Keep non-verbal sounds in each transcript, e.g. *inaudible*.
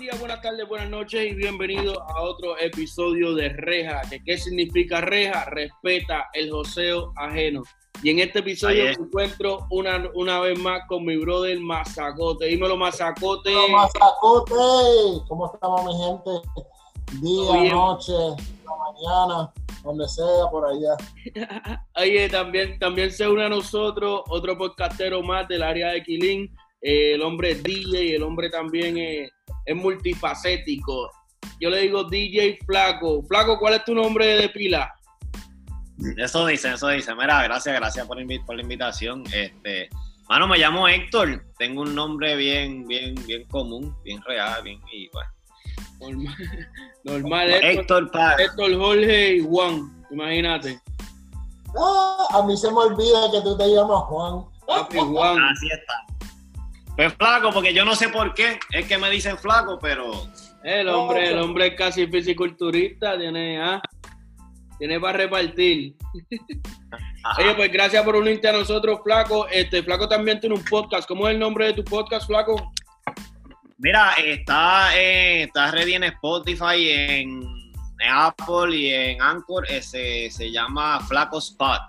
días, buenas tardes, buenas noches y bienvenido a otro episodio de Reja. ¿Qué significa Reja? Respeta el joseo ajeno. Y en este episodio me encuentro una, una vez más con mi brother Mazacote. Dímelo, Mazacote. Mazacote, ¿cómo estamos, mi gente? Día, noche, mañana, donde sea, por allá. *laughs* Oye, también, también se une a nosotros otro podcastero más del área de Quilín. Eh, el hombre es DJ y el hombre también es, es multifacético. Yo le digo DJ Flaco. Flaco, ¿cuál es tu nombre de pila? Eso dice, eso dice. Mira, gracias, gracias por, por la invitación. Este, mano, me llamo Héctor. Tengo un nombre bien, bien, bien común, bien real, bien y bueno. Normal, *laughs* normal Héctor, Héctor, Jorge y Juan, imagínate. Ah, a mí se me olvida que tú te llamas Juan. Juan. Así está. Pues flaco, porque yo no sé por qué, es que me dicen flaco, pero. El hombre, el hombre es casi fisiculturista, tiene, ah, tiene para repartir. *laughs* Oye, pues gracias por unirte a nosotros, Flaco. Este, Flaco también tiene un podcast. ¿Cómo es el nombre de tu podcast, Flaco? Mira, está, eh, está ready en Spotify, en, Apple y en Anchor. Ese, se llama Flaco Spot.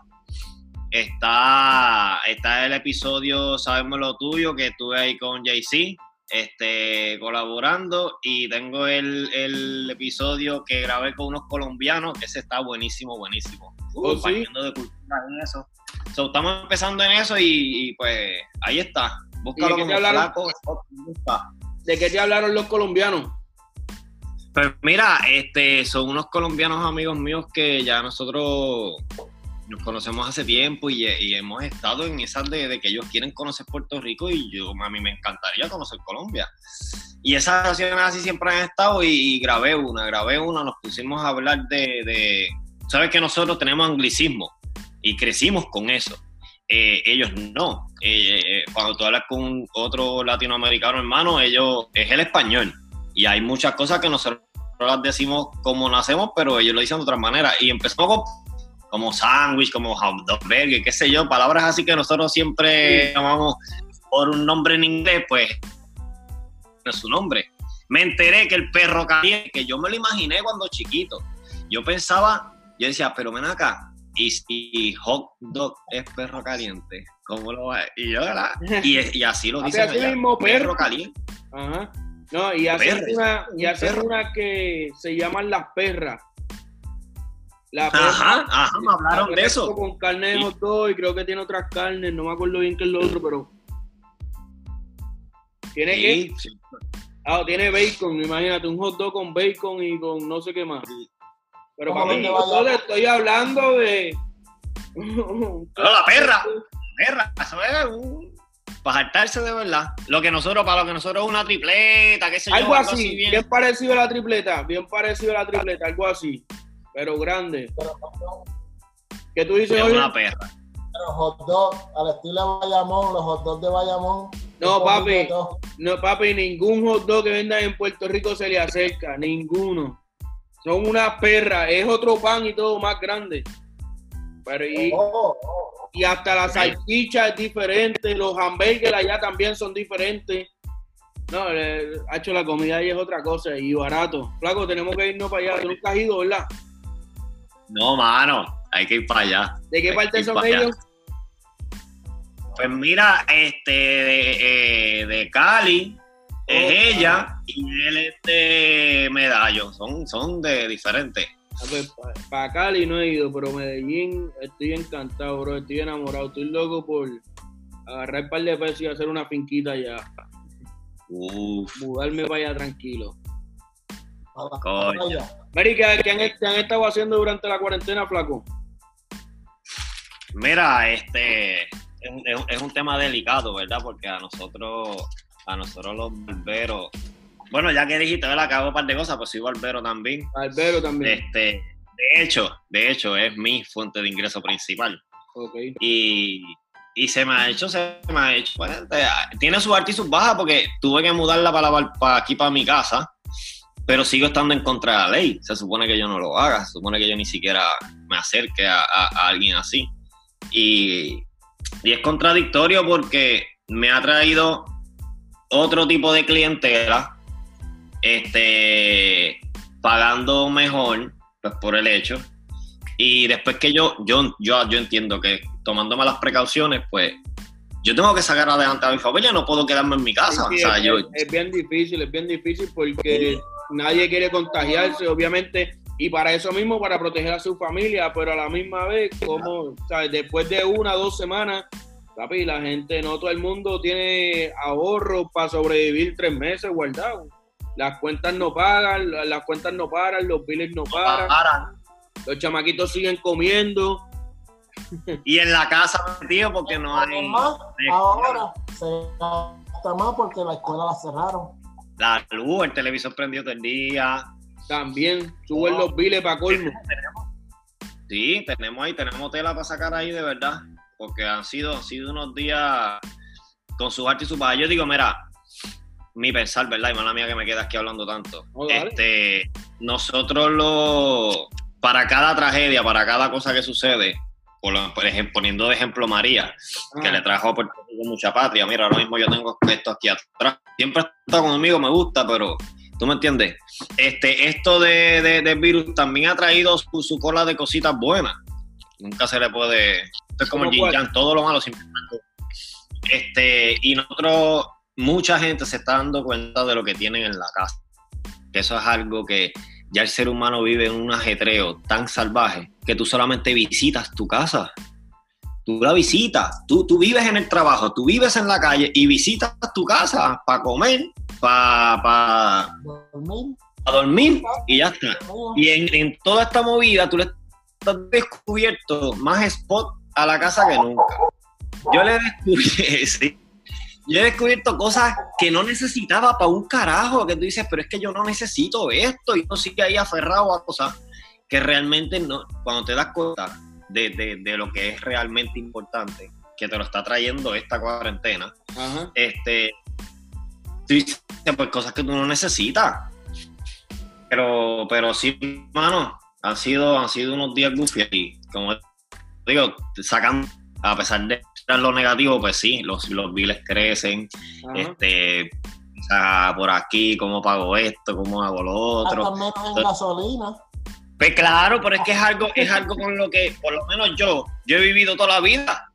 Está, está el episodio Sabemos lo tuyo, que estuve ahí con JC este, colaborando y tengo el, el, episodio que grabé con unos colombianos, que ese está buenísimo, buenísimo. Oh, de cultura en eso. estamos empezando en eso y, pues ahí está. Búscalo de, qué ¿De qué te hablaron los colombianos? Pues mira, este, son unos colombianos amigos míos que ya nosotros nos conocemos hace tiempo y, hemos estado en esas de, que ellos quieren conocer Puerto Rico y yo, a mí me encantaría conocer Colombia. Y esas relaciones así siempre han estado y, grabé una, grabé una, nos pusimos a hablar de, sabes que nosotros tenemos anglicismo y crecimos con eso. Eh, ellos no. Eh, eh, cuando tú hablas con otro latinoamericano hermano, ellos es el español. Y hay muchas cosas que nosotros las decimos como nacemos, pero ellos lo dicen de otra manera. Y empezamos como sándwich, como hot dog burger, qué sé yo, palabras así que nosotros siempre llamamos por un nombre en inglés, pues no es su nombre. Me enteré que el perro caliente, que yo me lo imaginé cuando chiquito. Yo pensaba, yo decía, pero ven acá, y si hot dog es perro caliente, ¿cómo lo va? Y yo, ¿verdad? *laughs* Y, así lo dice. Así mismo, perro, caliente. Ajá. No, y hacer una, y hacer una que se llaman las perras la ajá, ajá, me hablaron de eso. Con carne de hot dog y creo que tiene otras carnes, no me acuerdo bien qué es lo otro, pero. ¿Tiene qué? Ah, tiene bacon, imagínate, un hot dog con bacon y con no sé qué más. Pero para mí, yo le estoy hablando de. no, la perra, *laughs* la perra, eso es un. Para saltarse de verdad. Lo que nosotros, para lo que nosotros es una tripleta, qué sé yo. Algo así, bien. bien parecido a la tripleta, bien parecido a la tripleta, algo así pero grande. Pero, ¿Qué tú dices hoy? Una perra. Pero hot dog, al estilo de Bayamón, los hot dogs de Bayamón. No, papi, no, papi, ningún hot dog que venda en Puerto Rico se le acerca, ninguno. Son una perra, es otro pan y todo más grande. Pero y, oh, oh, oh. y hasta la salchicha es diferente, los hamburgues allá también son diferentes. No, ha hecho la comida y es otra cosa y barato. Flaco, tenemos que irnos para allá. Tú nunca has ido, ¿verdad? No, mano, hay que ir para allá. ¿De qué parte son ellos? Pues mira, este, de, eh, Cali, es ella y él es de Medallo, son, son de diferentes. para Cali no he ido, pero Medellín estoy encantado, bro, estoy enamorado, estoy loco por agarrar un par de pesos y hacer una finquita allá. Uf. Mudarme para allá tranquilo. Coño. Mary, ¿qué, han, estado haciendo durante la cuarentena, flaco? Mira, este es, un tema delicado, ¿verdad? Porque a nosotros, a nosotros los barberos, bueno, ya que dijiste, ¿verdad? Hago un par de cosas, pues soy barbero también. Barbero también. Este, de hecho, de hecho, es mi fuente de ingreso principal. Okay. Y, y se me ha hecho, se me ha hecho, bueno, tiene sus altas y sus bajas porque tuve que mudarla para, para aquí, para mi casa pero sigo estando en contra de la ley. Se supone que yo no lo haga, se supone que yo ni siquiera me acerque a, alguien así. Y, y, es contradictorio porque me ha traído otro tipo de clientela este, pagando mejor, pues por el hecho. Y después que yo, yo, yo, yo entiendo que tomándome las precauciones, pues yo tengo que sacar adelante a mi familia, no puedo quedarme en mi casa. es, bien difícil, es bien difícil porque nadie quiere contagiarse, obviamente, y para eso mismo, para proteger a su familia, pero a la misma vez, como, ¿sabes? después de una o dos semanas, papi, la gente, no todo el mundo tiene ahorros para sobrevivir tres meses guardados. Las cuentas no pagan, las cuentas no paran, los billes no paran. Los chamaquitos siguen comiendo y en la casa tío porque no hay. ahora se gasta más porque la escuela la cerraron. La luz, el televisor prendido todo el día. También suben los biles para colmo. Sí, tenemos ahí, tenemos tela para sacar ahí de verdad. Porque han sido, han sido unos días con su arte y su paz. Yo digo, mira, mi pensar, ¿verdad? Y mala mía que me queda aquí hablando tanto. este, nosotros lo, para cada tragedia, para cada cosa que sucede, por, ejemplo, poniendo de ejemplo María, que ah. le trajo a Puerto Rico mucha patria. Mira, ahora mismo yo tengo esto aquí atrás. Siempre está conmigo, me gusta, pero tú me entiendes. Este, esto de, del virus también ha traído su, cola de cositas buenas. Nunca se le puede. Esto es como el yin todo lo malo simplemente. Este, y nosotros, mucha gente se está dando cuenta de lo que tienen en la casa. Eso es algo que ya el ser humano vive en un ajetreo tan salvaje que tú solamente visitas tu casa. Tú la visitas, tú, tú vives en el trabajo, tú vives en la calle y visitas tu casa para comer, para dormir. dormir y ya está. Y en, toda esta movida tú le has descubierto más spot a la casa que nunca. Yo le descubrí, *laughs* sí, yo he descubierto cosas que no necesitaba para un carajo, que tú dices, pero es que yo no necesito esto, y no sigue ahí aferrado a cosas que realmente no, cuando te das cuenta de, lo que es realmente importante, que te lo está trayendo esta cuarentena, este, tú dices, pues cosas que tú no necesitas. Pero, pero sí, mano, han sido, han sido unos días goofy como digo, sacan, a pesar de lo negativo, pues sí, los, los biles crecen, este, o sea, por aquí, cómo pago esto, cómo hago lo otro. También en gasolina. Pues claro, pero es que es algo, es algo con lo que, por lo menos yo, yo he vivido toda la vida.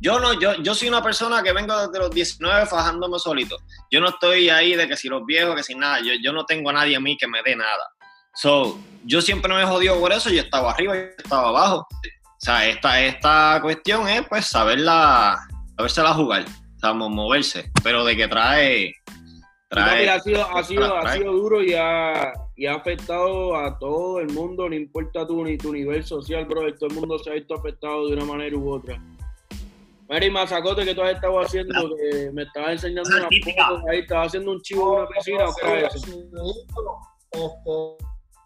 Yo no, yo, yo soy una persona que vengo desde los 19 fajándome solito. Yo no estoy ahí de que si los viejos, que si nada. Yo, yo no tengo a nadie a mí que me dé nada. So, yo siempre me he jodido por eso. Yo estaba arriba, yo estaba abajo. O sea, esta, esta cuestión es pues saberla, sabérsela jugar, o moverse, pero de que trae... trae ha sido, ha sido, ha sido duro y ha, y ha afectado a todo el mundo, no importa tu, ni tu nivel social, bro, todo el mundo se ha visto afectado de una manera u otra. Mary Mazacote, que tú has estado haciendo? Que me estabas enseñando una foto ahí, estabas haciendo un chivo en una piscina. Este,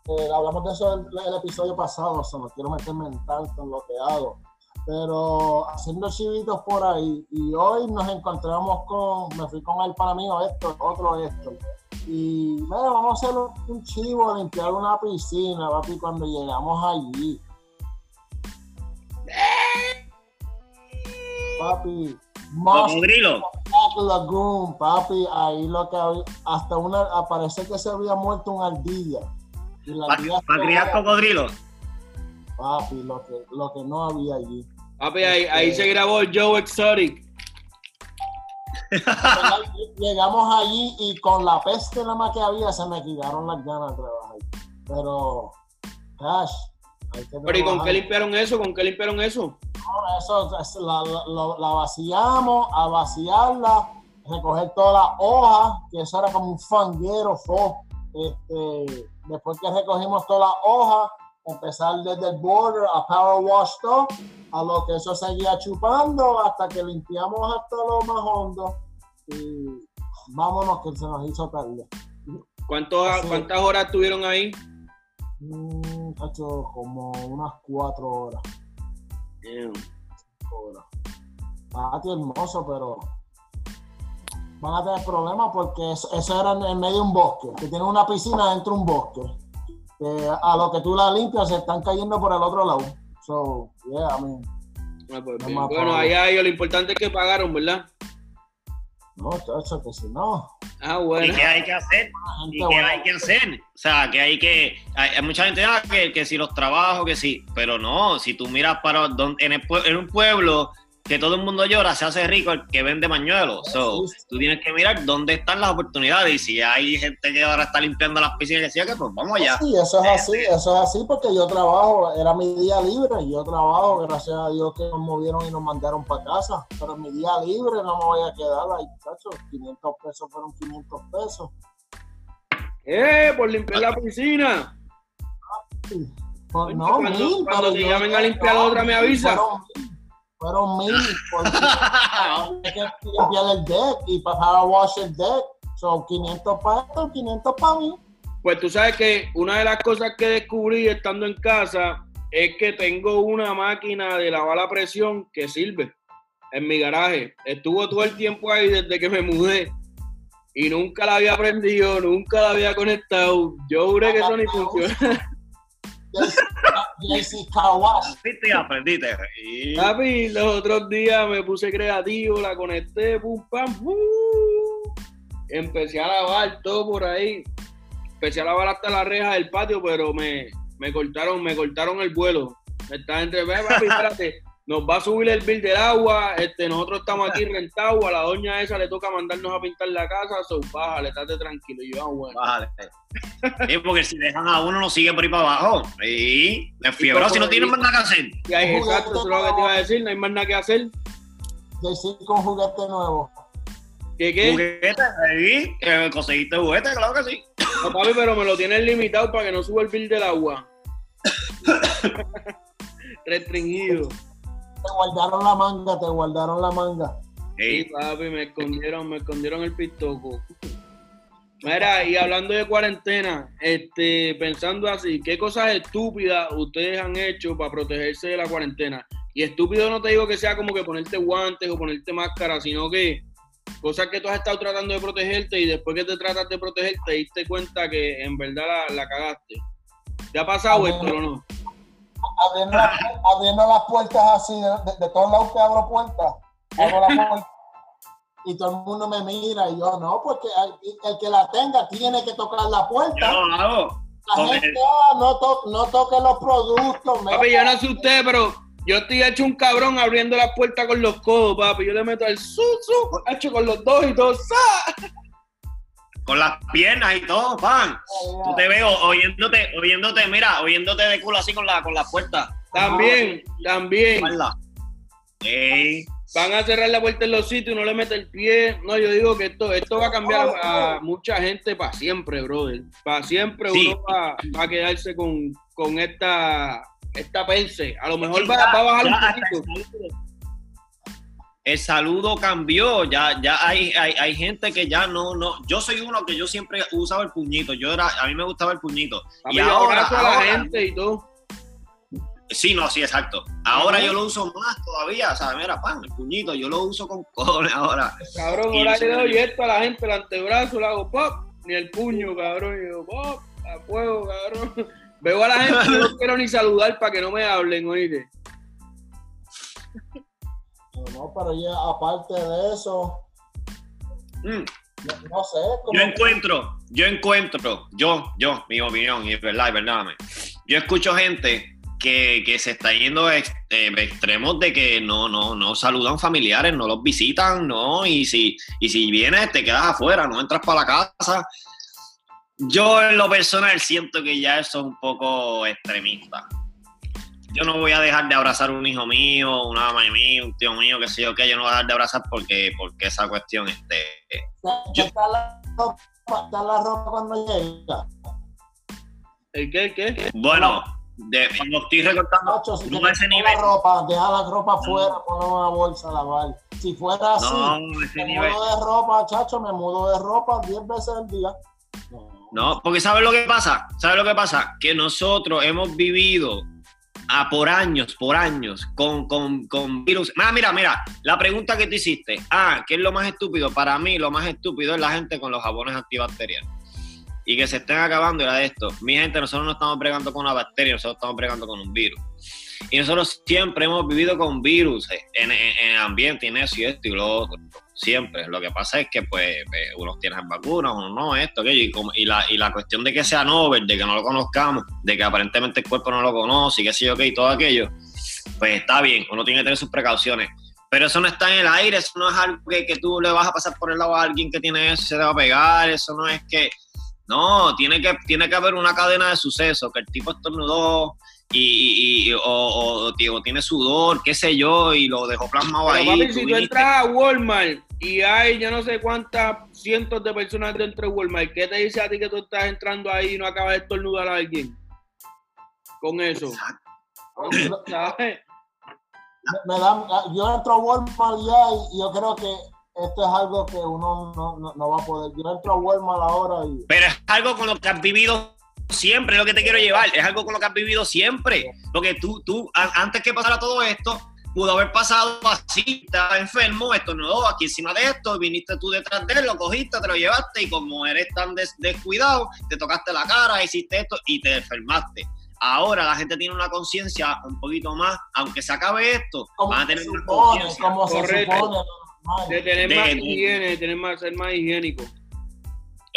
eh, hablamos de eso en el, episodio pasado, o sea, no quiero meterme en tanto en lo que hago, pero haciendo chivitos por ahí, y hoy nos encontramos con, me fui con el para mí, esto, otro esto, y mira, vamos a hacer un chivo, limpiar una piscina, papi, cuando llegamos allí. Papi, Lagoon, papi, ahí lo que había, hasta una, parece que se había muerto un ardilla ¿Para criar cocodrilos? Papi, lo que, lo que no había allí. Papi, ahí, ahí se grabó Joe Exotic. *laughs* Llegamos allí y con la peste nada más que había se me quitaron las ganas de trabajar. Pero, cash. Pero ¿y con qué limpiaron eso? ¿Con qué limpiaron eso? No, eso la, la, la, vaciamos, a vaciarla, recoger todas las hojas, que eso era como un fanguero, fo, este, después que recogimos todas las hojas, empezar desde el border a power wash todo, a lo que eso seguía chupando hasta que limpiamos hasta lo más hondo y vámonos que se nos hizo tarde. ¿Cuántas horas estuvieron ahí? Mm, hecho como unas cuatro horas. Bien. Horas. hermoso, pero van a tener problemas porque eso, era en, medio de un bosque, que tiene una piscina dentro de un bosque. a lo que tú la limpias se están cayendo por el otro lado. So, yeah, I mean, ah, pues bueno, allá lo importante es que pagaron, ¿verdad? No, chacho, que si no. Ah, bueno. ¿Y qué hay que hacer? ¿Y qué hay que hacer? O sea, que hay que. Hay, mucha gente ah, que, que si los trabajos, que sí. Pero no, si tú miras para. Donde, en, el, en un pueblo que todo el mundo llora, se hace rico el que vende mañuelos. So, tú tienes que mirar dónde están las oportunidades. Y si hay gente que ahora está limpiando las piscinas y decía que pues vamos allá. Sí, eso es así, eso es así porque yo trabajo, era mi día libre, yo trabajo, gracias a Dios que nos movieron y nos mandaron para casa. Pero en mi día libre no me voy a quedar ahí, muchachos. 500 pesos fueron 500 pesos. ¡Eh! Por limpiar la piscina. Pues no, cuando, mil, cuando te llamen a limpiar la otra me avisa. Fueron mil porque *laughs* hay que limpiar el deck y pasar a wash el deck. Son 500 para esto, 500 para mí. Pues tú sabes que una de las cosas que descubrí estando en casa es que tengo una máquina de lavar la presión que sirve en mi garaje. Estuvo todo el tiempo ahí desde que me mudé y nunca la había prendido, nunca la había conectado. Yo juré que eso ni funciona. JC Kawash. aprendiste. Papi, los otros días me puse creativo, la conecté, pum, pam, pum. Empecé a lavar todo por ahí. Empecé a lavar hasta la reja del patio, pero me, me cortaron, me cortaron el vuelo. Está entre, papi, espérate nos va a subir el bill del agua, este, nosotros estamos aquí rentados, a la doña esa le toca mandarnos a pintar la casa, so, bájale, estate tranquilo, y yo, ah, bueno. Bájale. sí, porque si dejan a uno, no sigue por ahí para abajo. Y de fiebre, si no tienen más nada que hacer. Y ahí, exacto, eso es lo que te iba a decir, no hay más nada que hacer. Decir con juguete nuevo. ¿Qué qué? Juguete, ahí, eh, conseguiste juguete, claro que sí. No, papi, pero me lo tienen limitado para que no suba el bill del agua. *coughs* Restringido. Te guardaron la manga, te guardaron la manga. Sí, papi, me escondieron, me escondieron el pistoco. Mira, y hablando de cuarentena, este, pensando así, ¿qué cosas estúpidas ustedes han hecho para protegerse de la cuarentena? Y estúpido no te digo que sea como que ponerte guantes o ponerte máscara, sino que cosas que tú has estado tratando de protegerte y después que te tratas de proteger te diste cuenta que en verdad la, cagaste. ¿Te ha pasado esto o no? Abriendo, las puertas así, de, todos lados que abro puertas, abro la puerta, y todo el mundo me mira y yo no, porque el, que la tenga tiene que tocar la puerta. No, La gente ah, no, no toque los productos. Papi, yo no sé usted, pero yo estoy hecho un cabrón abriendo la puerta con los codos, papi. Yo le meto el su, su, hecho con los dos y dos, con las piernas y todo, pan. Tú te veo oyéndote, oyéndote, mira, oyéndote de culo así con la, con la puerta. También, también. Van a cerrar la puerta en los sitios y no le mete el pie. No, yo digo que esto, esto va a cambiar a mucha gente para siempre, brother. Para siempre uno va, a quedarse con, con esta, esta pense. A lo mejor va, va a bajar un poquito el saludo cambió, ya, ya hay, hay, gente que ya no, no, yo soy uno que yo siempre usaba el puñito, yo era, a mí me gustaba el puñito. y ahora, la gente y todo. Sí, no, sí, exacto. Ahora yo lo uso más todavía, o sea, mira, pan, el puñito, yo lo uso con *laughs* cojones ahora. Cabrón, ahora le doy esto a la gente, el antebrazo, le hago pop, ni el puño, cabrón, y yo pop, a fuego, cabrón. Veo a la gente, no *laughs* quiero ni saludar para que no me hablen, oíste. No, pero ya aparte de eso, mm. no, sé. Yo encuentro, yo encuentro, yo, yo, mi opinión, y es verdad, es verdad, yo escucho gente que, se está yendo eh, extremos de que no, no, no saludan familiares, no los visitan, no, y si, y si vienes te quedas afuera, no entras para la casa. Yo en lo personal siento que ya eso es un poco extremista yo no voy a dejar de abrazar un hijo mío, una mamá mía, un tío mío, que sé yo qué, yo no voy a dejar de abrazar porque, porque esa cuestión, este... Yo... ¿Está, la ropa, la ropa cuando llega? ¿El qué, el qué? Bueno, de, cuando estoy recortando, si no ese nivel... La ropa, deja la ropa afuera, no. ponla en una bolsa a lavar. Si fuera así, no, me nivel... mudo de ropa, chacho, me mudo de ropa 10 veces al día. No, porque ¿sabes lo que pasa? ¿Sabes lo que pasa? Que nosotros hemos vivido a por años, por años, con, con, con virus. Mira, mira, mira, la pregunta que te hiciste, ah, ¿qué es lo más estúpido? Para mí lo más estúpido es la gente con los jabones antibacteriales. Y que se estén acabando era de esto. Mi gente, nosotros no estamos bregando con una bacteria, nosotros estamos bregando con un virus. Y nosotros siempre hemos vivido con virus en, en, ambiente y en eso y esto y lo otro. Siempre. Lo que pasa es que, pues, eh, unos tienen vacunas, unos no, esto, aquello. Y, la, y la cuestión de que sea novel, de que no lo conozcamos, de que aparentemente el cuerpo no lo conoce y qué sé yo qué y todo aquello, pues está bien, uno tiene que tener sus precauciones. Pero eso no está en el aire, eso no es algo que, que tú le vas a pasar por el lado a alguien que tiene eso y se te va a pegar, eso no es que... No, tiene que, tiene que haber una cadena de sucesos, que el tipo estornudó, y, y, o, o, tiene sudor, qué sé yo, y lo dejó plasmado ahí. Papi, si tú entras a Walmart y hay yo no sé cuántas cientos de personas dentro de Walmart, ¿qué te dice a ti que tú estás entrando ahí y no acabas de estornudar a alguien? Con eso. ¿Sabes? Me, da, yo entro a Walmart ya y yo creo que esto es algo que uno no, no, va a poder. Yo entro a Walmart ahora y... Pero es algo con lo que has vivido siempre, es lo que te quiero llevar, es algo con lo que has vivido siempre. Porque tú, tú, antes que pasara todo esto, pudo haber pasado así, estaba enfermo, esto no, aquí encima de esto, viniste tú detrás de él, lo cogiste, te lo llevaste y como eres tan descuidado, te tocaste la cara, hiciste esto y te enfermaste. Ahora la gente tiene una conciencia un poquito más, aunque se acabe esto, van a tener una conciencia. de tener más higiene, de tener más, ser más higiénico.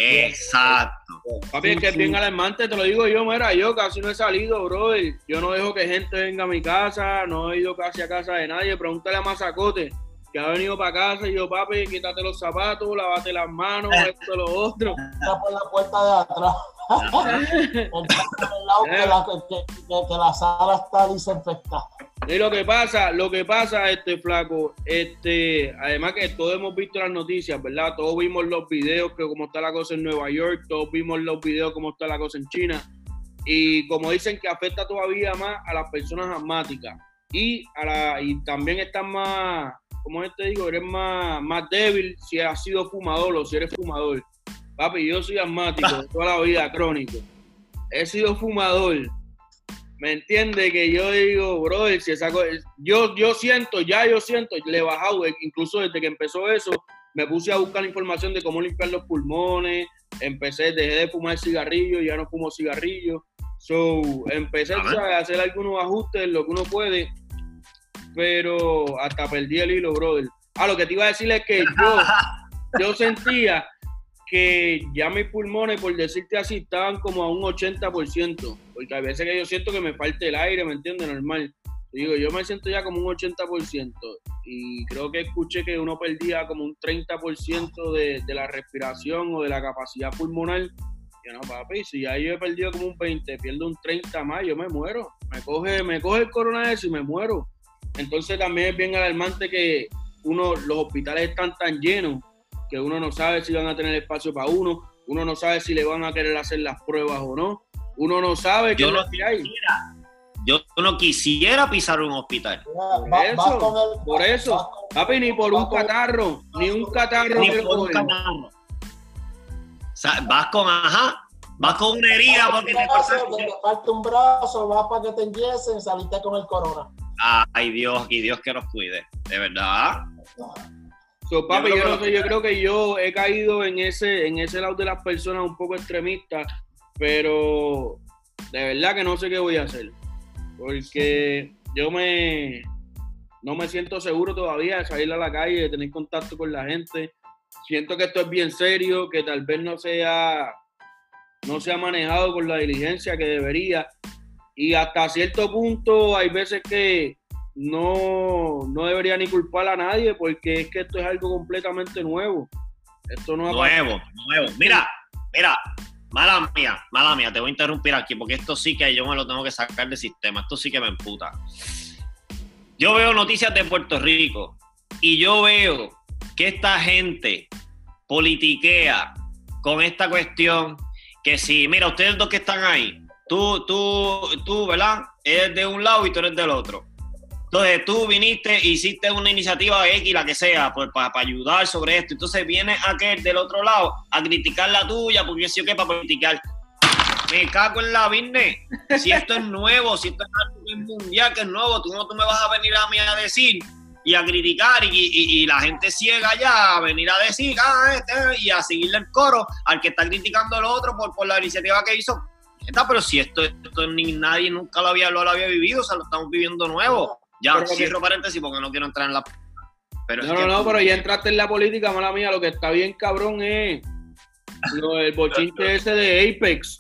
Exacto. Papi, es que es bien alarmante, te lo digo yo, mira, yo casi no he salido, brother. Yo no dejo que gente venga a mi casa, no he ido casi a casa de nadie. Pregúntale a Mazacote, que ha venido para casa y yo, papi, quítate los zapatos, lavate las manos, esto, lo otro. *laughs* Está por la puerta de atrás. que, la, sala está desinfectada. Y lo que pasa, lo que pasa, este flaco, este, además que todos hemos visto las noticias, ¿verdad? Todos vimos los videos que como está la cosa en Nueva York, todos vimos los videos como está la cosa en China. Y como dicen que afecta todavía más a las personas asmáticas. Y a la, y también están más, como te digo, eres más, más débil si has sido fumador o si eres fumador. Papi, yo soy asmático toda la vida, *laughs* crónico. He sido fumador. ¿Me entiende? Que yo digo, brother, si esa yo, yo siento, ya yo siento, le he bajado, incluso desde que empezó eso, me puse a buscar información de cómo limpiar los pulmones, empecé, dejé de fumar cigarrillos, ya no fumo cigarrillos. So, empecé a hacer algunos ajustes, lo que uno puede, pero hasta perdí el hilo, brother. Ah, lo que te iba a decir es que yo, yo sentía que ya mis pulmones, por decirte así, estaban como a un 80%, porque a veces que yo siento que me falta el aire, ¿me entiendes? Normal. Digo, yo me siento ya como un 80% y creo que escuché que uno perdía como un 30% de, de la respiración o de la capacidad pulmonar. Y no, papi, si ya yo he perdido como un 20, pierdo un 30 más, yo me muero. Me coge, me coge el coronavirus y me muero. Entonces también es bien alarmante que uno, los hospitales están tan llenos que uno no sabe si van a tener espacio para uno, uno no sabe si le van a querer hacer las pruebas o no, uno no sabe qué yo no quisiera, Yo no quisiera pisar un hospital. Por eso, por eso, papi, ni por un catarro, ni un catarro. Ni por un catarro. vas con, ajá, vas con una herida porque te, falta un brazo, vas para que te enyesen, saliste con el corona. Ay Dios, y Dios que nos cuide, de verdad papi, yo, no sé, yo creo que yo he caído en ese, en ese lado de las personas un poco extremistas, pero de verdad que no sé qué voy a hacer. Porque yo me no me siento seguro todavía de salir a la calle, de tener contacto con la gente. Siento que esto es bien serio, que tal vez no sea no se ha manejado con la diligencia que debería. Y hasta cierto punto hay veces que no, no debería ni culpar a nadie porque es que esto es algo completamente nuevo. Esto no nuevo, nuevo. Mira, mira, mala mía, mala mía, te voy a interrumpir aquí porque esto sí que yo me lo tengo que sacar del sistema, esto sí que me emputa. Yo veo noticias de Puerto Rico y yo veo que esta gente politiquea con esta cuestión que si, mira, ustedes dos que están ahí, tú, tú, tú, ¿verdad? Eres de un lado y tú eres del otro. Entonces tú viniste, hiciste una iniciativa X, la que sea, pues para ayudar sobre esto. Entonces viene aquel del otro lado a criticar la tuya, porque yo que para criticar. Me cago en la business. Si esto es nuevo, si esto es algo mundial que es nuevo, tú no tú me vas a venir a mí a decir y a criticar y, la gente ciega ya a venir a decir ah, este, y a seguirle el coro al que está criticando al otro por, por la iniciativa que hizo. pero si esto, esto ni nadie nunca lo había, lo había vivido, o sea, lo estamos viviendo nuevo. Ya, cierro paréntesis porque no quiero entrar en la... Pero no, no, no, pero ya entraste en la política, mala mía. Lo que está bien cabrón es lo, el bochinche *laughs* ese de Apex.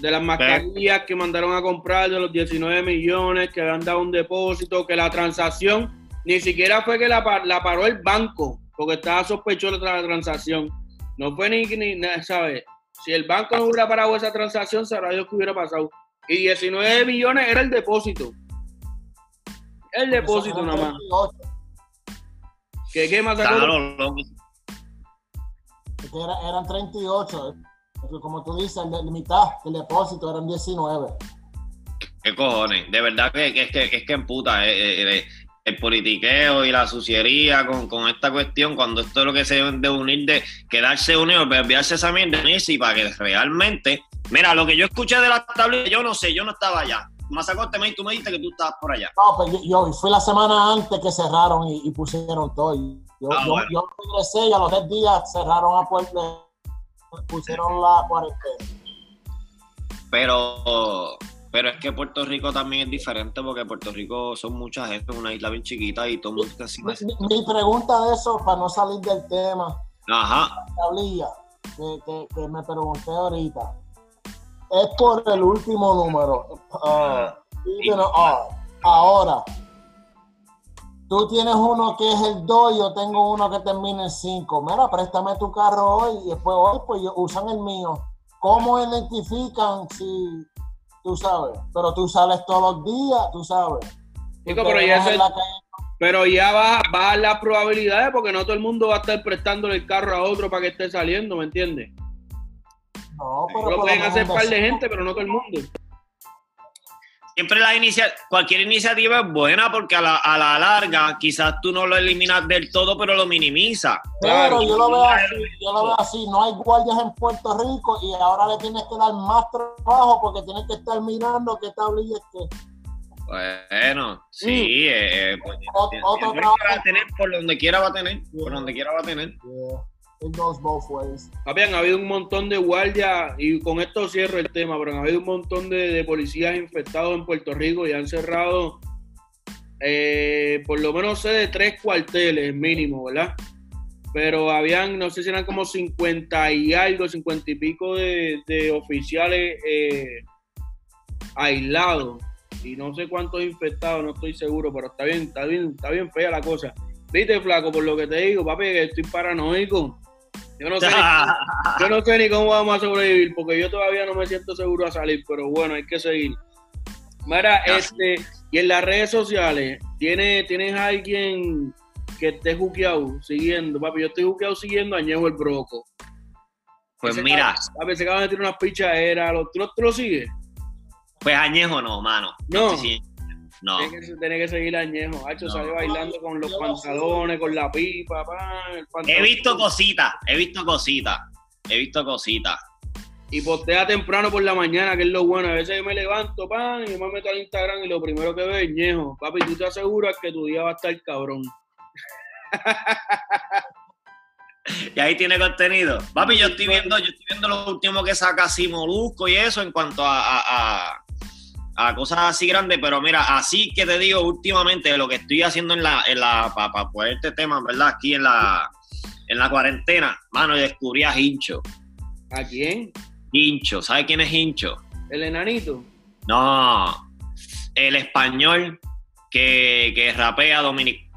De las mascarillas que mandaron a comprar de los 19 millones, que habían dado un depósito, que la transacción ni siquiera fue que la, paró el banco, porque estaba sospechoso de la transacción. No fue ni, ni ¿sabes? Si el banco no hubiera parado esa transacción, sabrá Dios qué hubiera pasado. Y 19 millones era el depósito. El depósito nada más. ¿Qué, qué más claro, eran 38. Como tú dices, la mitad del depósito eran 19. ¿Qué cojones? De verdad que, es que, es que en puta. Eh, eh, eh, el politiqueo y la suciería con, con, esta cuestión, cuando esto es lo que se deben de unir, de quedarse unidos, de enviarse esa mierda y para que realmente. Mira, lo que yo escuché de la tablilla, yo no sé, yo no estaba allá. Más acorde, tú me dijiste que tú estabas por allá. No, pues yo, fui la semana antes que cerraron y, pusieron todo. Yo, ah, yo, yo, regresé y a los 10 días cerraron a puerta, pusieron la cuarentena. Pero pero es que Puerto Rico también es diferente porque Puerto Rico son mucha gente, una isla bien chiquita y todo el mundo está Mi, pregunta de eso, para no salir del tema, Ajá. tablilla que, que, me pregunté ahorita, es por el último número. Uh, ahora, tú tienes uno que es el 2 y yo tengo uno que termina en 5. Mira, préstame tu carro hoy y después hoy pues usan el mío. ¿Cómo identifican si tú sabes, pero tú sales todos los días, tú sabes. pero, ya pero ya baja, las probabilidades porque no todo el mundo va a estar prestándole el carro a otro para que esté saliendo, ¿me entiendes? No, pero. Lo pueden hacer par de gente, pero no todo el mundo siempre la inicia cualquier iniciativa es buena porque a la, a la, larga quizás tú no lo eliminas del todo, pero lo minimiza. Pero yo lo veo así, yo lo veo así, no hay guardias en Puerto Rico y ahora le tienes que dar más trabajo porque tienes que estar mirando qué tablilla es que. Bueno, sí, eh, pues, otro trabajo. Va a tener por donde quiera va a tener, por donde quiera va a tener. Goes both ways. Habían habido un montón de guardias, y con esto cierro el tema, pero han habido un montón de, policías infectados en Puerto Rico y han cerrado eh, por lo menos sé de tres cuarteles mínimo, ¿verdad? Pero habían, no sé si eran como 50 y algo, 50 y pico de, oficiales eh, aislados. Y no sé cuántos infectados, no estoy seguro, pero está bien, está bien, está bien fea la cosa. Viste, flaco, por lo que te digo, papi, que estoy paranoico. Yo no, sé ni, *laughs* yo no sé ni cómo vamos a sobrevivir, porque yo todavía no me siento seguro a salir, pero bueno, hay que seguir. Mira, este, y en las redes sociales, ¿tienes, ¿tienes alguien que esté juqueado siguiendo? Papi, yo estoy juqueado siguiendo a Añejo el Broco. Pues mira. papi, se acaban de tirar unas pichaderas. ¿Tú, ¿Tú lo sigues? Pues Añejo no, mano. No. No. Tiene que, seguir añejo. Hacho salió bailando con los pantalones, con la pipa, He visto cositas, he visto cositas, he visto cositas. Y postea temprano por la mañana, que es lo bueno. A veces yo me levanto, pan, y me meto al Instagram y lo primero que veo es ñejo. Papi, tú te aseguras que tu día va a estar cabrón. *laughs* y ahí tiene contenido. Papi, yo estoy viendo, yo estoy viendo lo último que saca Molusco y eso en cuanto a a cosas así grandes, pero mira, así que te digo últimamente lo que estoy haciendo en la, en la para poner este tema, ¿verdad? Aquí en la, en la cuarentena, mano, descubrí a Hincho. ¿A quién? Hincho, ¿sabes quién es Hincho? ¿El enanito? No, el español que, que rapea Dominic.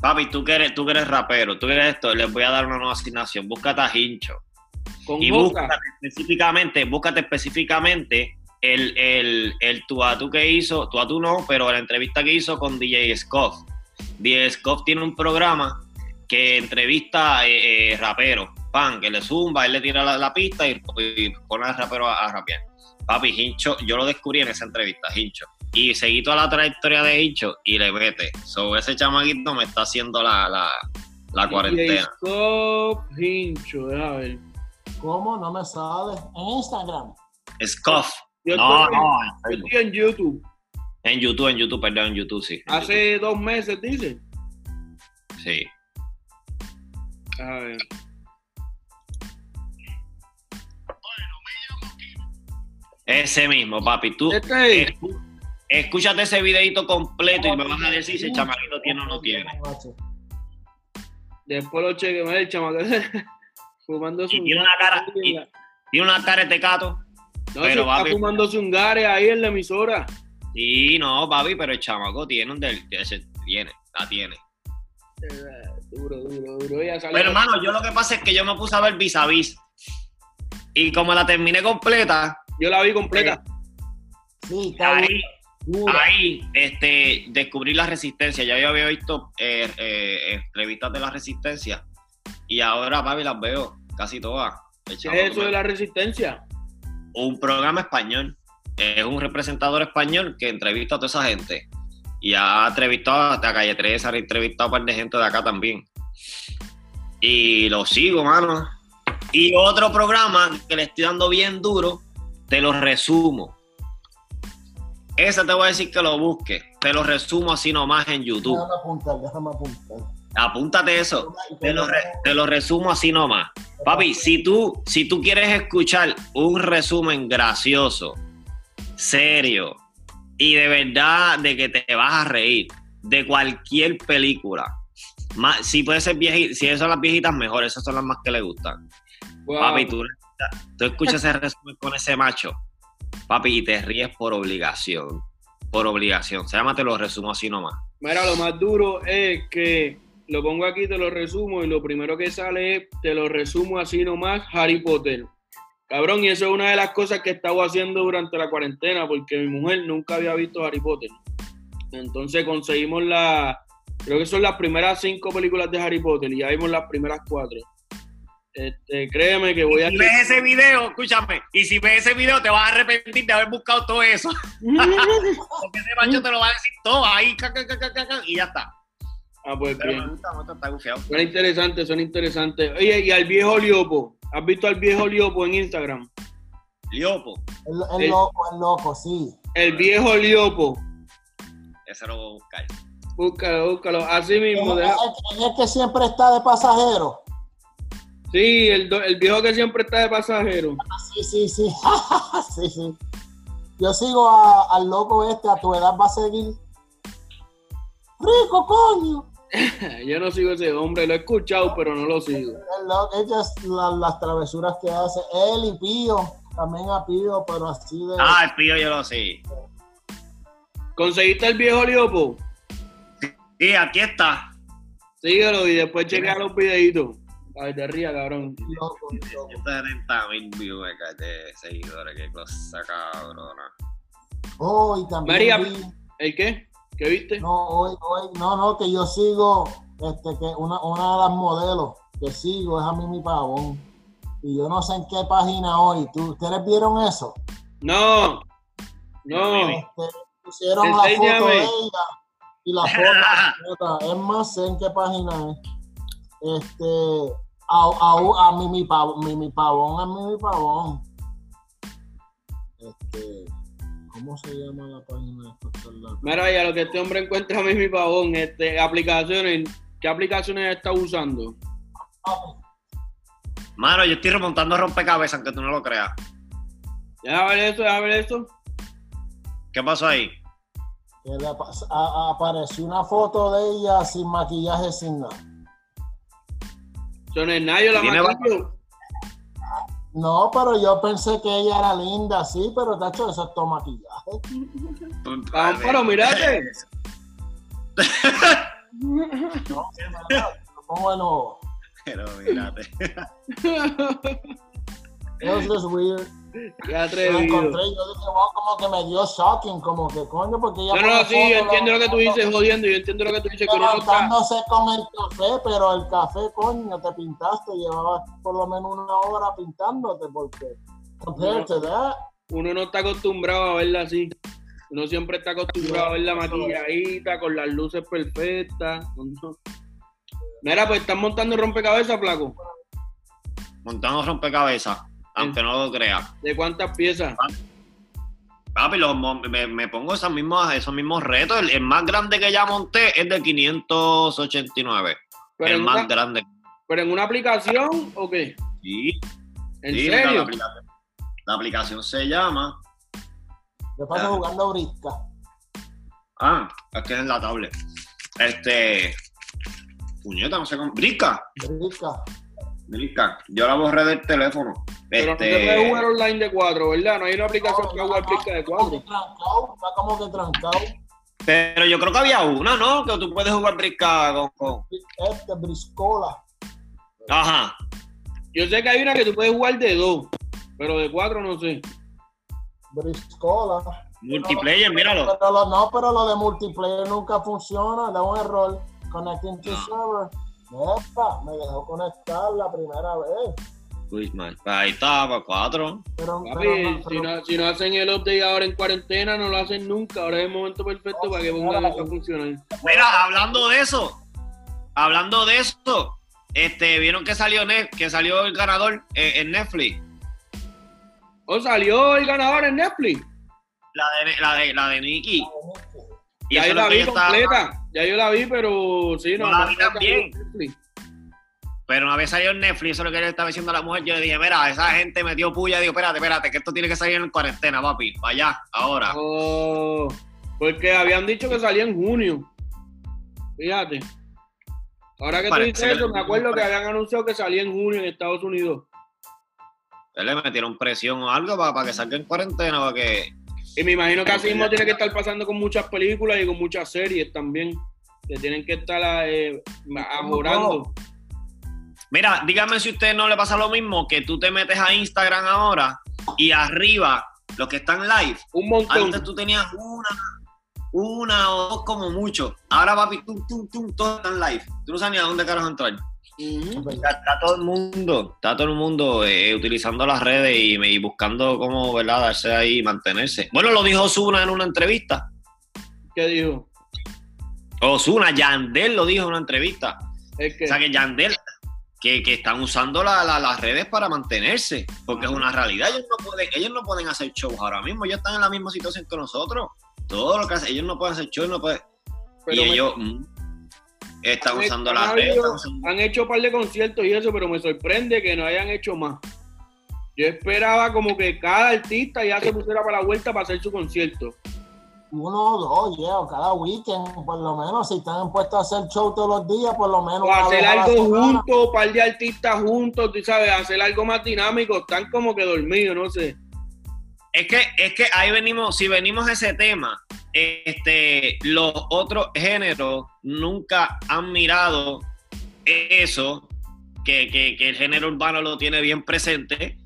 Papi, tú que, eres, tú que eres rapero, tú que eres esto, les voy a dar una nueva asignación. Búscate a Hincho. y búscate específicamente, búscate específicamente el, el, el tuatu que hizo, tuatu no, pero la entrevista que hizo con DJ Scoff. DJ Scoff tiene un programa que entrevista eh, eh, raperos, pan, que le zumba, él le tira la, pista y, pone al rapero a, rapear. Papi, Hincho, yo lo descubrí en esa entrevista, Hincho. Y seguí toda la trayectoria de Hincho y le mete. sobre ese chamaquito me está haciendo la, la, la cuarentena. Scoff, Hincho, déjame ver. ¿Cómo? No me sale. En Instagram. Scoff. Yo no, estoy, no, yo estoy en YouTube. En YouTube, en YouTube, perdón, en YouTube, sí. Hace dos meses, dice. Sí. A ver. Ese mismo, papi. Tú, este escúchate ese videito completo y me vas a decir si el chamaquito tiene o no tiene. Después lo chequeo, el chamaquito *laughs* fumándose y tiene una cara, tiene una cara de tecato. No, pero está fumándose un gare ahí en la emisora. Sí, no, papi, pero el chamaco tiene un del, tiene, la tiene. Duro, duro, duro. Pero hermano, yo lo que pasa es que yo me puse a ver vis a vis. Y como la terminé completa. Yo la vi completa. Sí, ahí, ahí este, descubrí la resistencia. Ya yo había visto eh, eh, entrevistas de la resistencia. Y ahora, papi, las veo casi todas. ¿Qué es eso de la resistencia? Un programa español. Es un representador español que entrevista a toda esa gente. Y ha entrevistado hasta Calle 3, ha entrevistado a un par de gente de acá también. Y lo sigo, mano. Y otro programa que le estoy dando bien duro, te lo resumo. Ese te voy a decir que lo busque. Te lo resumo así nomás en YouTube. Déjame apuntar, déjame apuntar. Apúntate eso. Te lo, te lo, resumo así nomás. Papi, si tú, si tú quieres escuchar un resumen gracioso, serio, y de verdad de que te vas a reír de cualquier película. si puede ser viejita, si esas son las viejitas, mejor, esas son las más que le gustan. Papi, tú, tú escuchas ese resumen con ese macho, papi, y te ríes por obligación. Por obligación. Se llama Te lo resumo así nomás. Mira, lo más duro es que lo pongo aquí, te lo resumo, y lo primero que sale es te lo resumo así nomás, Harry Potter. Cabrón, y eso es una de las cosas que estaba haciendo durante la cuarentena, porque mi mujer nunca había visto Harry Potter. Entonces conseguimos la, creo que son las primeras cinco películas de Harry Potter y ya vimos las primeras cuatro. Este, créeme que voy a... Si ves ese video, escúchame, y si ves ese video te vas a arrepentir de haber buscado todo eso. *laughs* porque ese macho te lo va a decir todo ahí, y ya está. Ah, pues bien. Son interesantes, son interesantes. Oye, y al viejo Liopo, ¿Has visto al viejo Liopo en Instagram? Liopo. El, loco, el loco, sí. El viejo Liopo. Ese lo voy a buscar. Búscalo, búscalo. Así mismo. Es, el que siempre está de pasajero. Sí, el, el, viejo que siempre está de pasajero. Sí, sí, sí. *laughs* sí, sí. Yo sigo al loco este, a tu edad va a seguir. Rico, coño. *laughs* Yo no sigo ese hombre, lo he escuchado, pero no lo sigo. Ellas, las travesuras que hace, él y Pío, también a Pío, pero así de. Ah, el Pío yo lo sé. ¿Conseguiste el viejo Liopo? Sí, aquí está. Síguelo y después chequea los videitos. Ay, te ría, cabrón. Loco, loco. 70 mil views de seguidores, qué cosa cabrona. Oh, y también. María, ¿el qué? ¿Qué viste? No, hoy, hoy, no, no, que yo sigo, este, que una, una de las modelos que sigo es a Mimi Pavón. Y yo no sé en qué página hoy. ¿Ustedes vieron eso? No. No. Este, pusieron la foto de ella y la foto. *laughs* es más, sé en qué página es. Este, a, a, a Mimi Pavón, Mimi Pavón, a Mimi Pavón. Este, ¿Cómo se llama la página de Mira, ya lo que este hombre encuentra a mí, mi pavón, este, aplicaciones, ¿qué aplicaciones está usando? Mano, yo estoy remontando rompecabezas, aunque tú no lo creas. Ya ver eso, ya ver eso. ¿Qué pasó ahí? apareció una foto de ella sin maquillaje, sin nada. Son el Nayo la maquilló. No, pero yo pensé que ella era linda, sí, pero tacho, eso es todo maquillaje. Ah, pero mirate. no, bueno. Pero mírate. Eso es weird. Qué atrevido. Me encontré, yo dije, wow, como que me dio shocking, como que coño, porque ya. No, no, sí, yo entiendo lo que tú dices, jodiendo, yo entiendo lo que tú dices. Que no está... con el café, pero el café, coño, te pintaste, llevabas por lo menos una hora pintándote, porque. Compared to that. Uno no está acostumbrado a verla así. Uno siempre está acostumbrado a verla maquilladita, con las luces perfectas. Mira, pues están montando rompecabezas, flaco. Montando rompecabezas aunque no lo crea. ¿De cuántas piezas? Papi, me, pongo esos mismos, esos mismos retos. El, más grande que ya monté es de 589. Pero el más grande. ¿Pero en una aplicación o qué? Sí. ¿En serio? la, aplicación, se llama. ¿Qué pasa jugando brisca? Ah, aquí es en la tablet. Este. Puñeta, no sé cómo. Brisca. Brisca. Brisca. Yo la borré del teléfono. Pero este... no se puede jugar online de 4, ¿verdad? No hay una aplicación no, para jugar Brisca de 4. Está como que trancado. Pero yo creo que había una, ¿no? Que tú puedes jugar Brisca con. con... Este, Briscola. Ajá. Yo sé que hay una que tú puedes jugar de 2, pero de 4 no sé. Briscola. Multiplayer, míralo. Pero lo, no, pero lo de multiplayer nunca funciona, da un error. Connecting to server. Epa, me dejó conectar la primera vez. Ahí estaba, cuatro. Pero, Papi, pero- si, no, si no hacen el update ahora en cuarentena, no lo hacen nunca. Ahora es el momento perfecto para que pongan eso a funcionar. Mira, hablando de eso, hablando de eso, este, vieron que salió Net- que salió el ganador eh, en Netflix. ¿O salió el ganador en Netflix? La de, la de, la de Nicky. Y Ya yo la vi yo estaba- completa. Ya yo la vi, pero sí, no. Yo la no vi también. Pero una vez salió en Netflix, eso es lo que le estaba diciendo a la mujer. Yo le dije, mira, esa gente metió puya. Digo, espérate, espérate, que esto tiene que salir en cuarentena, papi. Para allá, ahora. Oh, porque habían dicho que salía en junio. Fíjate. Ahora que tú dices que- eso, me acuerdo que habían anunciado que salía en junio en Estados Unidos. Él le metieron presión o algo para, que salga en cuarentena, para que. Y me imagino que así mismo tiene que estar pasando con muchas películas y con muchas series también. Que tienen que estar eh, mejorando. Mira, dígame si a usted no le pasa lo mismo, que tú te metes a Instagram ahora y arriba, los que están live, Un montón. Antes tú tenías una, una o dos como mucho. Ahora, papi, tum, tum, tum, todos están live. Tú no sabes ni a dónde carajo entrar. Ujú. Está, está todo el mundo, está todo el mundo eh, utilizando las redes y, y buscando cómo, ¿verdad?, darse ahí y mantenerse. Bueno, lo dijo Osuna en una entrevista. ¿Qué dijo? Osuna, Yandel lo dijo en una entrevista. Es que O sea, que Yandel, que, que están usando la- la- las redes para mantenerse, porque es una realidad. Ellos no, pueden, ellos no pueden hacer shows ahora mismo, ellos están en la misma situación que nosotros. Todo lo que hacen, ellos no pueden hacer shows, no pueden... pero y me- ellos mm, están han- usando las redes. usando- han hecho un par de conciertos y eso, pero me sorprende que no hayan hecho más. Yo esperaba como que cada artista ya se pusiera para la vuelta para hacer su concierto. Uno o dos, yeah, cada weekend, por lo menos, si están puestos a hacer show todos los días, por lo menos. O hacer algo juntos, un par de artistas juntos, tú sabes, hacer algo más dinámico, están como que dormidos, no sé. Es que, es que ahí venimos, si venimos a ese tema, este, los otros géneros nunca han mirado eso, que, que- que el género urbano lo tiene bien presente.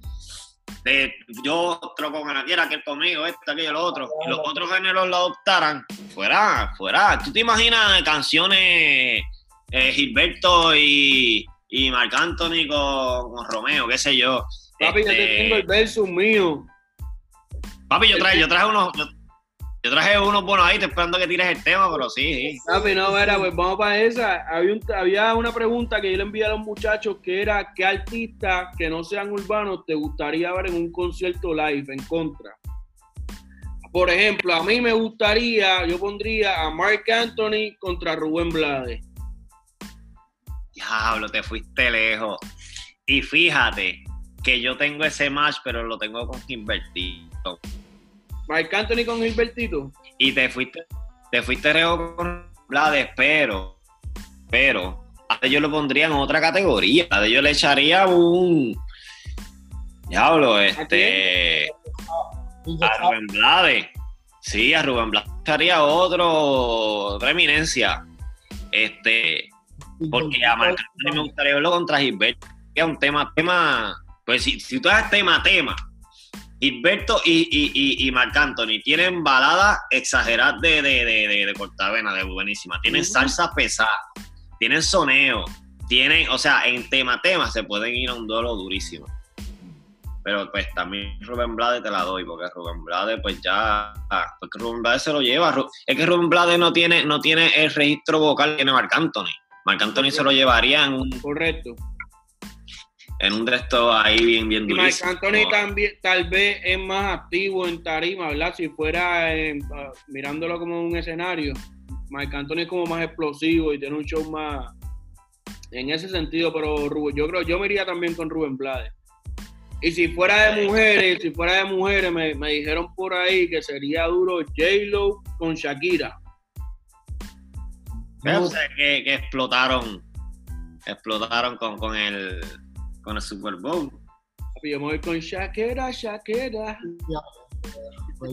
De yo otro con Anaquiera, aquel conmigo, este, aquello, lo otro. Y los otros géneros lo adoptaran. Fuera, fuera. ¿Tú te imaginas canciones eh, Gilberto y, y Marc Anthony con, con Romeo, qué sé yo? Papi, yo Este, te tengo el versus mío. Papi, yo traje, yo traje unos. Yo, yo traje unos buenos ahí, estoy esperando que tires el tema, pero sí, sí. Papi, no, mira, pues vamos para esa. Había, un- había una pregunta que yo le envié a los muchachos que era ¿qué artistas que no sean urbanos te gustaría ver en un concierto live en contra? Por ejemplo, a mí me gustaría, yo pondría a Mark Anthony contra Rubén Blades. Diablo, te fuiste lejos. Y fíjate que yo tengo ese match, pero lo tengo con Gilbertito. Mark Anthony con Gilbertito. Y te fuiste, te fuiste lejos con Blades, pero, pero, a yo lo pondría en otra categoría. A yo le echaría un. Diablo, este. A. Rubén Blades. Sí, a Rubén Blades estaría otro, otra eminencia. Este, porque a Marc Anthony me gustaría verlo contra Gilberto. Que es un tema, tema. Pues si, si tú das tema, tema. Gilberto y, y, y, y Marc Anthony tienen baladas exageradas de, de, de, de, de cortavena, de buenísima. Tienen salsa pesada, tienen soneo, tienen, o sea, en tema, tema se pueden ir a un duelo durísimo. Pero pues también Rubén Blades te la doy, porque Rubén Blades pues ya, porque Rubén Blades se lo lleva. Es que Rubén Blades no tiene, no tiene el registro vocal que tiene Marc Anthony. Marc Anthony se lo llevaría en un, Correcto. En un de estos ahí bien, bien Y durísimo. Anthony también, tal vez es más activo en tarima, ¿verdad? Si fuera eh, ah, mirándolo como un escenario, Marc Anthony es como más explosivo y tiene un show más en ese sentido, pero Rubén, yo creo, yo me iría también con Rubén Blades. Y si fuera de mujeres, si fuera de mujeres, me, me dijeron por ahí que sería duro J-Lo con Shakira. que, que, explotaron, explotaron con, con, el, con el Super Bowl. Yo me voy con Shakira, Shakira. Pues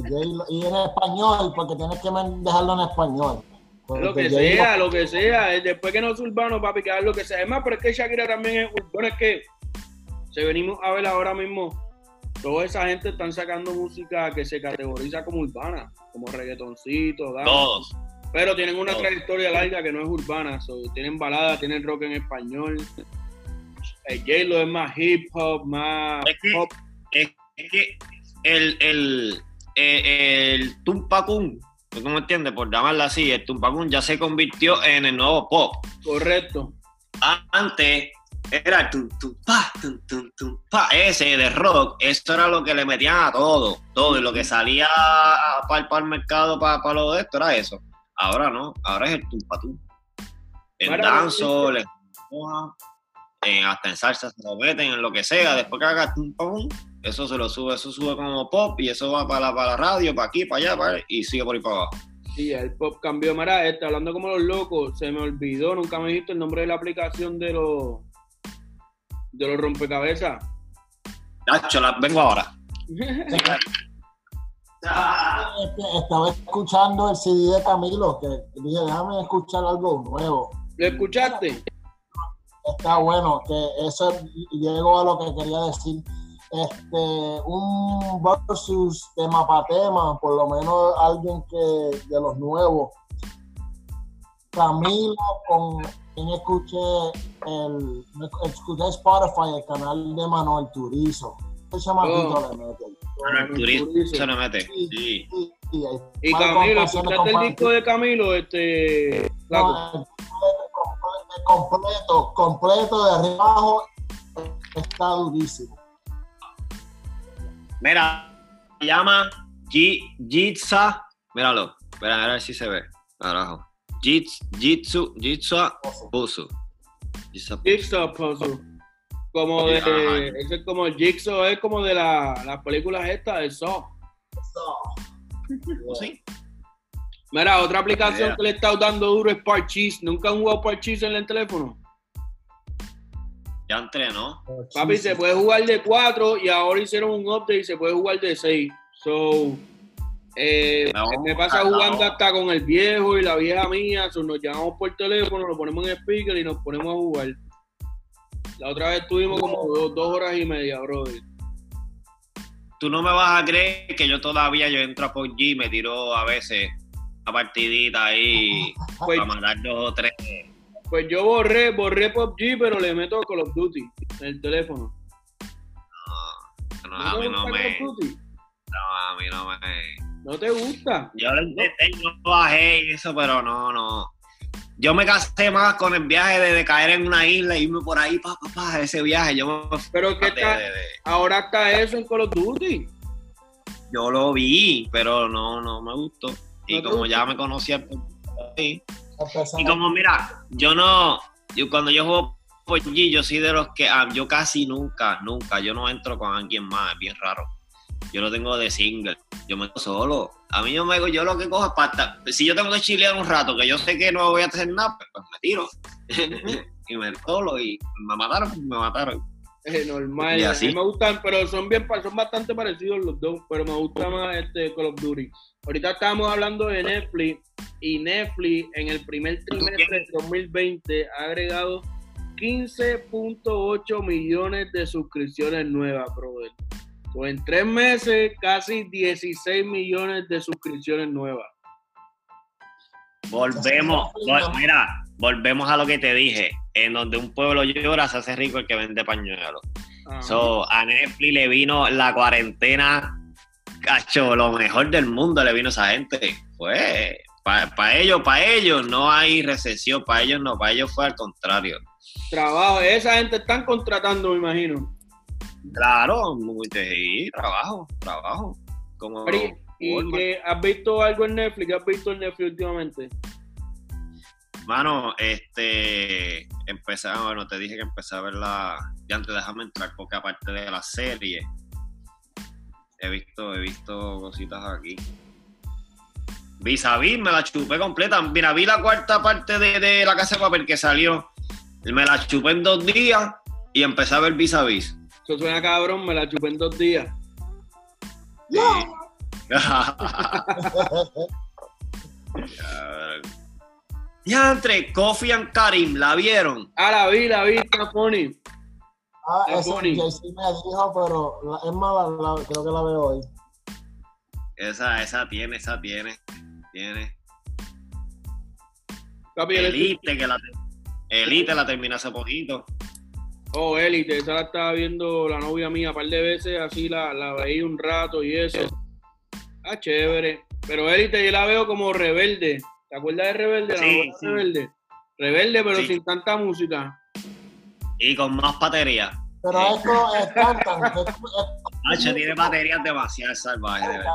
y en español, porque tienes que dejarlo en español. lo que sea, lo que sea. Después que no es urbano, papi, que lo que sea. Es más, pero es que Shakira también es urbano. Es que se venimos a ver ahora mismo, toda esa gente están sacando música que se categoriza como urbana, como reggaetoncito, Todos. Pero tienen una trayectoria larga que no es urbana. tienen balada, tienen rock en español. El J-Lo es más hip hop, más es que, pop. Es, que el, el, eh, el, Tumpacún, ¿tú me entiendes? Por llamarlo así, el Tumpacún ya se convirtió en el nuevo pop. Correcto. Antes era el tum, tum, pa, tum, tum, tum, pa. Ese de rock, esto era lo que le metían a todo. Todo. Y lo que salía para el mercado, para, para lo de esto, era eso. Ahora no, ahora es el tumpatú. En danzo, en, hasta en salsa se lo meten, en lo que sea. Después que haga tumpatú, eso se lo sube, eso sube como pop y eso va para la, para la radio, para aquí, para allá, y sigue por ahí para abajo. Sí, el pop cambió. Mira, este, hablando como los locos, se me olvidó, nunca me dijiste el nombre de la aplicación de los de los rompecabezas. Nacho, la, vengo ahora. Estaba escuchando el CD de Camilo, que dije, déjame escuchar algo nuevo. ¿Lo escuchaste? Está bueno, que eso llegó a lo que quería decir. Este, un versus tema para tema, por lo menos alguien que de los nuevos. Camilo con quien escuché el escuché Spotify el canal de Manuel Turizo. Se llama oh. se lo mete. Sí. y Camilo, ¿escuchaste el disco de Camilo? Este, el, completo, completo de arriba abajo está durísimo. Mira, se llama Jitsa. Míralo, espera, a ver si se ve. Carajo. Jitsu, Jitsu, Pusu. Jitsu Pusu. Como de, ese es como el Jigsaw, es como de la, las películas estas, de Saw. Saw. ¿Sí? Mira, otra aplicación que le está dando duro es Parchis. ¿Nunca han jugado Parchis en el teléfono? Ya entré, ¿no? Papi, se puede jugar de 4 y ahora hicieron un update y se puede jugar de 6. So, eh, me pasa jugando hasta con el viejo y la vieja mía. So, nos llamamos por teléfono, lo ponemos en speaker y nos ponemos a jugar. La otra vez estuvimos como dos, horas y media, brother. Tú no me vas a creer que yo todavía yo entro a PUBG y me tiro a veces una partidita ahí pues, para mandar dos o tres. Pues yo borré, borré PUBG, pero le meto Call of Duty en el teléfono. No, no, a mí no me. No, a mí no me. ¿No te gusta? Yo lo intenté, no bajé eso, pero no, no yo me casé más con el viaje de, caer en una isla y irme por ahí, pa, pa, pa, ese viaje. Yo pero que está, ahora está eso en Call of Duty. Yo lo vi, pero no, no me gustó. Y como ya me conocía, y como mira, yo no, yo cuando yo juego por G, yo soy de los que ah, yo casi nunca, nunca, yo no entro con alguien más, es bien raro. Yo lo tengo de single, yo me solo a mí yo me yo lo que cojo es pasta. Si yo tengo que chilear un rato, que yo sé que no voy a hacer nada, pues, pues me tiro. *laughs* y me solo y me mataron, me mataron. Es normal. A mí me gustan, pero son bien son bastante parecidos los dos, pero me gusta más este Call of Duty. Ahorita estábamos hablando de Netflix y Netflix en el primer trimestre de 2020 ha agregado 15.8 millones de suscripciones nuevas, brother. Pues en tres meses, casi 16 millones de suscripciones nuevas. Volvemos, mira, volvemos a lo que te dije. En donde un pueblo llora, se hace rico el que vende pañuelos. So, a Netflix le vino la cuarentena, cacho, lo mejor del mundo le vino a esa gente. Pues, para ellos, para ellos no hay recesión, para ellos no, para ellos fue al contrario. Trabajo, esa gente están contratando, me imagino. Claro, sí, trabajo, trabajo. Como ¿Y, has visto algo en Netflix? ¿Qué has visto en Netflix últimamente? Mano, este, empecé, bueno, te dije que empecé a verla, ya antes déjame entrar, porque aparte de la serie, he visto, he visto cositas aquí. Vis a vis, me la chupé completa. Mira, vi la cuarta parte de, la casa de papel que salió. Me la chupé en dos días y empecé a ver vis a vis. Eso suena cabrón, me la chupé en dos días. *laughs* ya entre Coffee and Karim, ¿la vieron? Ah, la vi, la vi, está funny. Ah, esa sí me dijo, pero es mala, creo que la veo hoy. Esa, esa tiene, esa tiene. Tiene. Elite, que la, Elite la termina hace poquito. Oh, Elite, esa la estaba viendo la novia mía un par de veces, así la, la veía un rato y eso. Ah, chévere. Pero Elite yo la veo como rebelde. ¿Te acuerdas de Rebelde? Sí, Rebelde. Rebelde, pero sin tanta música. Y con más batería. Pero esto es cantan. *laughs* H tiene baterías demasiado salvajes, de verdad.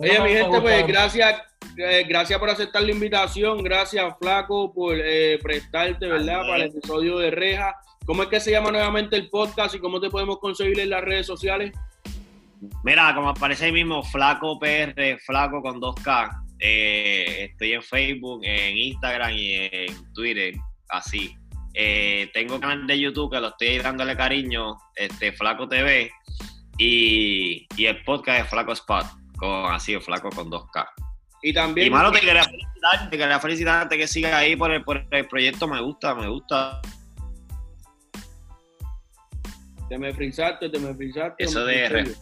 Oye, mi gente, pues gracias, eh, gracias por aceptar la invitación, gracias Flaco por eh, prestarte, ¿verdad? Para el episodio de Reja. ¿Cómo es que se llama nuevamente el podcast y cómo te podemos conseguir en las redes sociales? Mira, como aparece ahí mismo, Flaco PR, Flaco con 2K. Eh, estoy en Facebook, en Instagram y en Twitter, así. tengo un canal de YouTube que lo estoy dándole cariño, este Flaco TV, y, y el podcast es Flaco Spot así, flaco con 2K. Y también. Y malo, te quería felicitar, te quería felicitarte que sigas ahí por el, por el proyecto, me gusta, me gusta. Te me frisaste, te me frisaste. Eso de.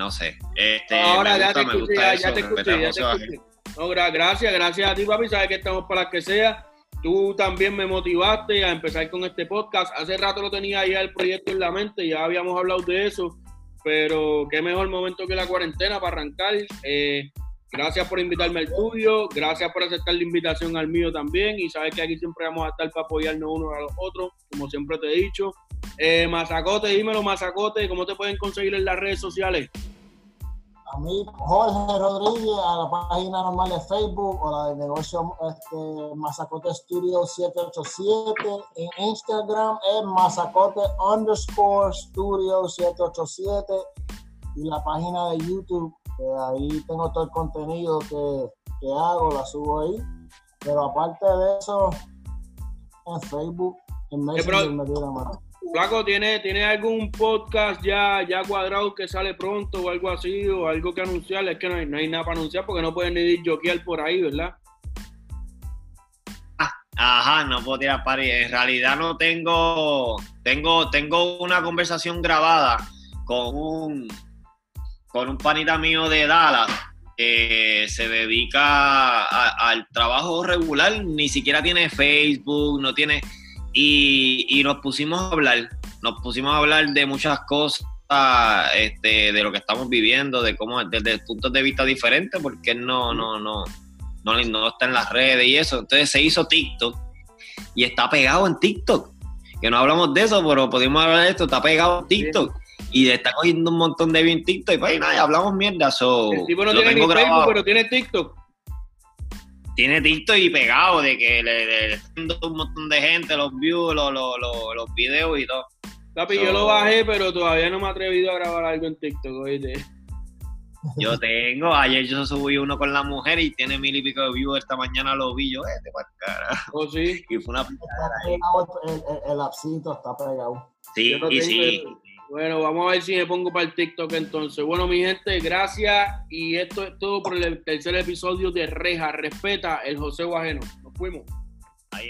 No sé. Este, Ahora ya, te escuché, ya, te escuché, ya te escuché. No, gracias, gracias a ti, papi. Sabes que estamos para las que sea. Tú también me motivaste a empezar con este podcast. Hace rato lo tenía ya el proyecto en la mente, ya habíamos hablado de eso pero qué mejor momento que la cuarentena para arrancar. Eh, gracias por invitarme al tuyo, gracias por aceptar la invitación al mío también y sabes que aquí siempre vamos a estar para apoyarnos unos a los otros, como siempre te he dicho. Eh, Mazacote, dímelo Mazacote, ¿cómo te pueden conseguir en las redes sociales? a mí, Jorge Rodríguez, a la página normal de Facebook o la de negocio este, Mazacote Studio 787. En Instagram es Mazacote underscore Studio 787. Y la página de YouTube, que ahí tengo todo el contenido que, que hago, la subo ahí. Pero aparte de eso, en Facebook, en Messenger me más. Flaco, ¿tiene, ¿tiene algún podcast ya, ya cuadrado que sale pronto o algo así o algo que anunciar? Es que no hay, no hay nada para anunciar porque no pueden ni jokear por ahí, ¿verdad? Ah, ajá, no puedo tirar ahí. En realidad no tengo, tengo, tengo una conversación grabada con un, con un panita mío de Dallas que se dedica al trabajo regular, ni siquiera tiene Facebook, no tiene y, nos pusimos a hablar, nos pusimos a hablar de muchas cosas, este, de lo que estamos viviendo, de cómo, desde puntos de vista diferentes, porque no, no, no, no, no está en las redes y eso. Entonces se hizo TikTok y está pegado en TikTok. Que no hablamos de eso, pero podemos hablar de esto, está pegado en TikTok. Y está cogiendo un montón de bien TikTok y pues nada, hablamos mierda. So, el tipo no tiene ni Facebook, pero tiene TikTok tiene TikTok y pegado de que le, están dando un montón de gente los views, los, los, los, videos y todo. Papi, yo lo bajé, pero todavía no me he atrevido a grabar algo en TikTok, oíste. Yo tengo, ayer yo subí uno con la mujer y tiene mil y pico de views, esta mañana lo vi yo, este para cara. ¿Oh, sí? Y fue una el, el, el, absito está pegado. Sí, y sí. Bueno, vamos a ver si me pongo para el TikTok entonces. Bueno, mi gente, gracias. Y esto es todo por el tercer episodio de Reja. Respeta el José Guajeno. Nos fuimos. Ahí.